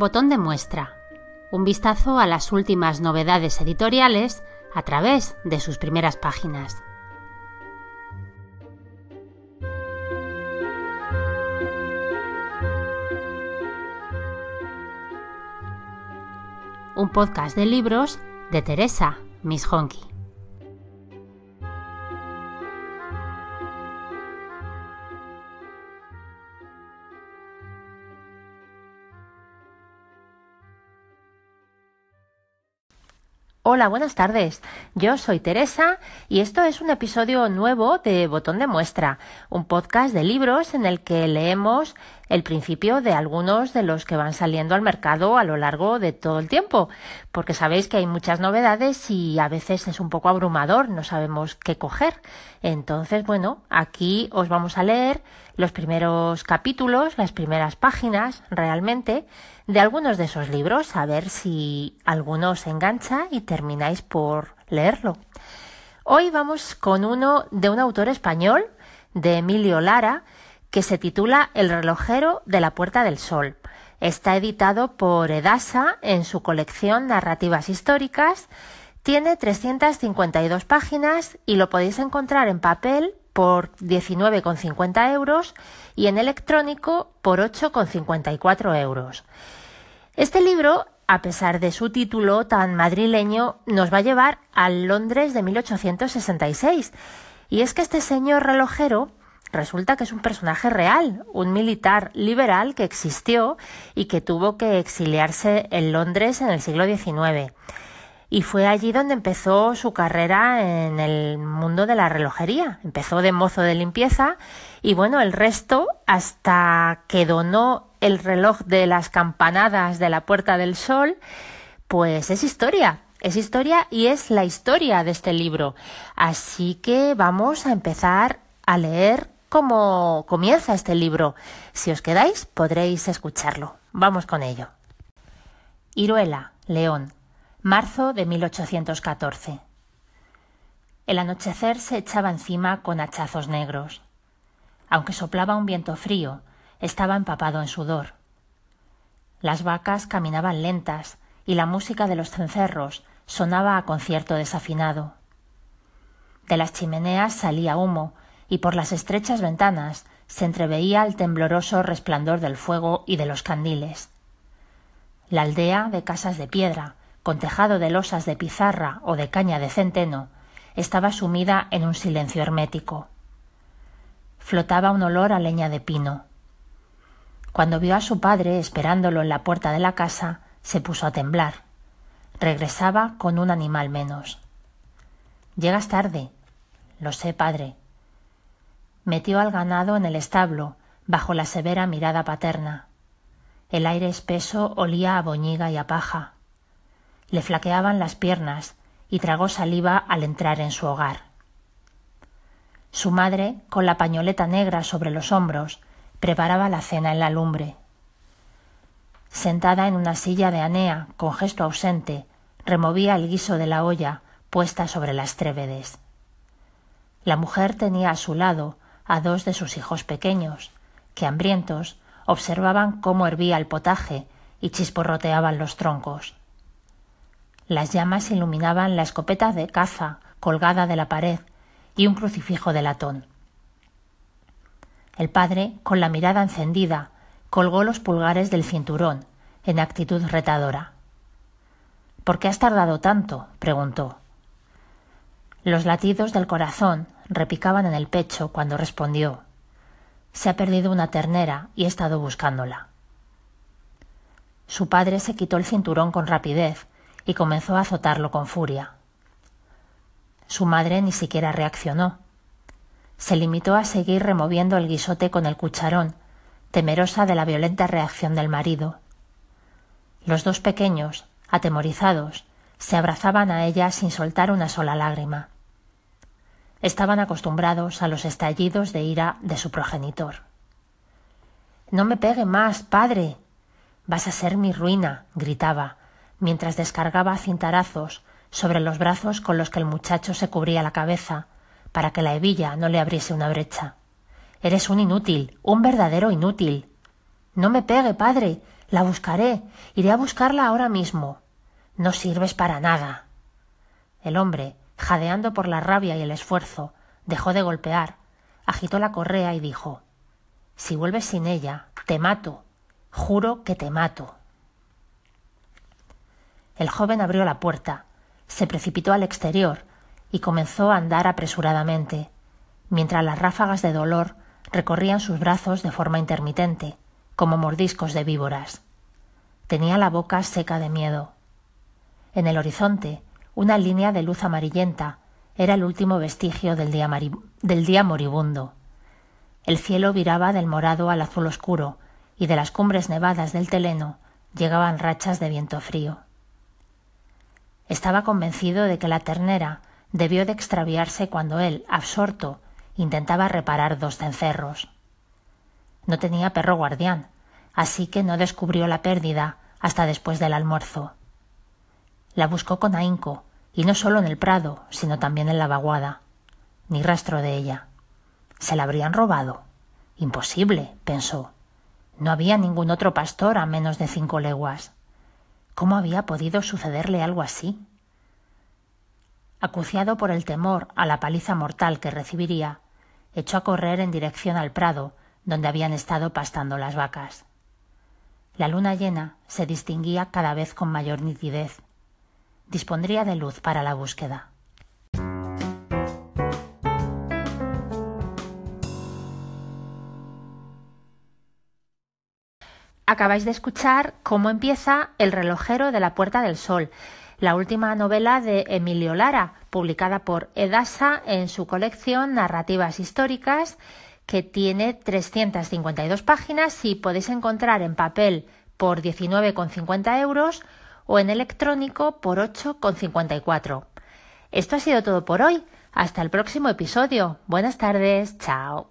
Botón de muestra. Un vistazo a las últimas novedades editoriales a través de sus primeras páginas. Un podcast de libros de Teresa Miss Hola, buenas tardes. Yo soy Teresa y esto es un episodio nuevo de Botón de Muestra, un podcast de libros en el que leemos el principio de algunos de los que van saliendo al mercado a lo largo de todo el tiempo, porque sabéis que hay muchas novedades y a veces es un poco abrumador, no sabemos qué coger. Entonces, bueno, aquí os vamos a leer los primeros capítulos, las primeras páginas realmente de algunos de esos libros, a ver si alguno os engancha y termináis por leerlo. Hoy vamos con uno de un autor español, de Emilio Lara, que se titula El relojero de la Puerta del Sol. Está editado por Edasa en su colección Narrativas Históricas. Tiene 352 páginas y lo podéis encontrar en papel por 19,50 euros y en electrónico por 8,54 euros. Este libro, a pesar de su título tan madrileño, nos va a llevar al Londres de 1866. Y es que este señor relojero resulta que es un personaje real, un militar liberal que existió y que tuvo que exiliarse en Londres en el siglo XIX y fue allí donde empezó su carrera en el mundo de la relojería. Empezó de mozo de limpieza y bueno, el resto hasta que donó el reloj de las campanadas de la Puerta del Sol, pues es historia. Es historia y es la historia de este libro. Así que vamos a empezar a leer cómo comienza este libro. Si os quedáis, podréis escucharlo. Vamos con ello. Iruela, León, Marzo de 1814. El anochecer se echaba encima con hachazos negros. Aunque soplaba un viento frío, estaba empapado en sudor. Las vacas caminaban lentas y la música de los cencerros sonaba a concierto desafinado. De las chimeneas salía humo y por las estrechas ventanas se entreveía el tembloroso resplandor del fuego y de los candiles. La aldea de casas de piedra, con tejado de losas de pizarra o de caña de centeno, estaba sumida en un silencio hermético. Flotaba un olor a leña de pino. Cuando vio a su padre esperándolo en la puerta de la casa, se puso a temblar. Regresaba con un animal menos. Llegas tarde. Lo sé, padre. Metió al ganado en el establo, bajo la severa mirada paterna. El aire espeso olía a boñiga y a paja le flaqueaban las piernas y tragó saliva al entrar en su hogar. Su madre, con la pañoleta negra sobre los hombros, preparaba la cena en la lumbre. Sentada en una silla de anea, con gesto ausente, removía el guiso de la olla puesta sobre las trévedes. La mujer tenía a su lado a dos de sus hijos pequeños, que hambrientos observaban cómo hervía el potaje y chisporroteaban los troncos. Las llamas iluminaban la escopeta de caza colgada de la pared y un crucifijo de latón. El padre, con la mirada encendida, colgó los pulgares del cinturón, en actitud retadora. ¿Por qué has tardado tanto? preguntó. Los latidos del corazón repicaban en el pecho cuando respondió Se ha perdido una ternera y he estado buscándola. Su padre se quitó el cinturón con rapidez y comenzó a azotarlo con furia. Su madre ni siquiera reaccionó. Se limitó a seguir removiendo el guisote con el cucharón, temerosa de la violenta reacción del marido. Los dos pequeños, atemorizados, se abrazaban a ella sin soltar una sola lágrima. Estaban acostumbrados a los estallidos de ira de su progenitor. No me pegue más, padre. Vas a ser mi ruina, gritaba, mientras descargaba cintarazos sobre los brazos con los que el muchacho se cubría la cabeza, para que la hebilla no le abriese una brecha. Eres un inútil, un verdadero inútil. No me pegue, padre. La buscaré. Iré a buscarla ahora mismo. No sirves para nada. El hombre, jadeando por la rabia y el esfuerzo, dejó de golpear, agitó la correa y dijo Si vuelves sin ella, te mato. Juro que te mato. El joven abrió la puerta, se precipitó al exterior y comenzó a andar apresuradamente, mientras las ráfagas de dolor recorrían sus brazos de forma intermitente, como mordiscos de víboras. Tenía la boca seca de miedo. En el horizonte, una línea de luz amarillenta era el último vestigio del día, del día moribundo. El cielo viraba del morado al azul oscuro y de las cumbres nevadas del Teleno llegaban rachas de viento frío. Estaba convencido de que la ternera debió de extraviarse cuando él, absorto, intentaba reparar dos cencerros. No tenía perro guardián, así que no descubrió la pérdida hasta después del almuerzo. La buscó con ahínco, y no solo en el prado, sino también en la vaguada. Ni rastro de ella. ¿Se la habrían robado? Imposible, pensó. No había ningún otro pastor a menos de cinco leguas. ¿Cómo había podido sucederle algo así? Acuciado por el temor a la paliza mortal que recibiría, echó a correr en dirección al prado donde habían estado pastando las vacas. La luna llena se distinguía cada vez con mayor nitidez. Dispondría de luz para la búsqueda. Acabáis de escuchar cómo empieza El relojero de la Puerta del Sol, la última novela de Emilio Lara, publicada por Edasa en su colección Narrativas Históricas, que tiene 352 páginas y podéis encontrar en papel por 19,50 euros o en electrónico por 8,54. Esto ha sido todo por hoy. Hasta el próximo episodio. Buenas tardes. Chao.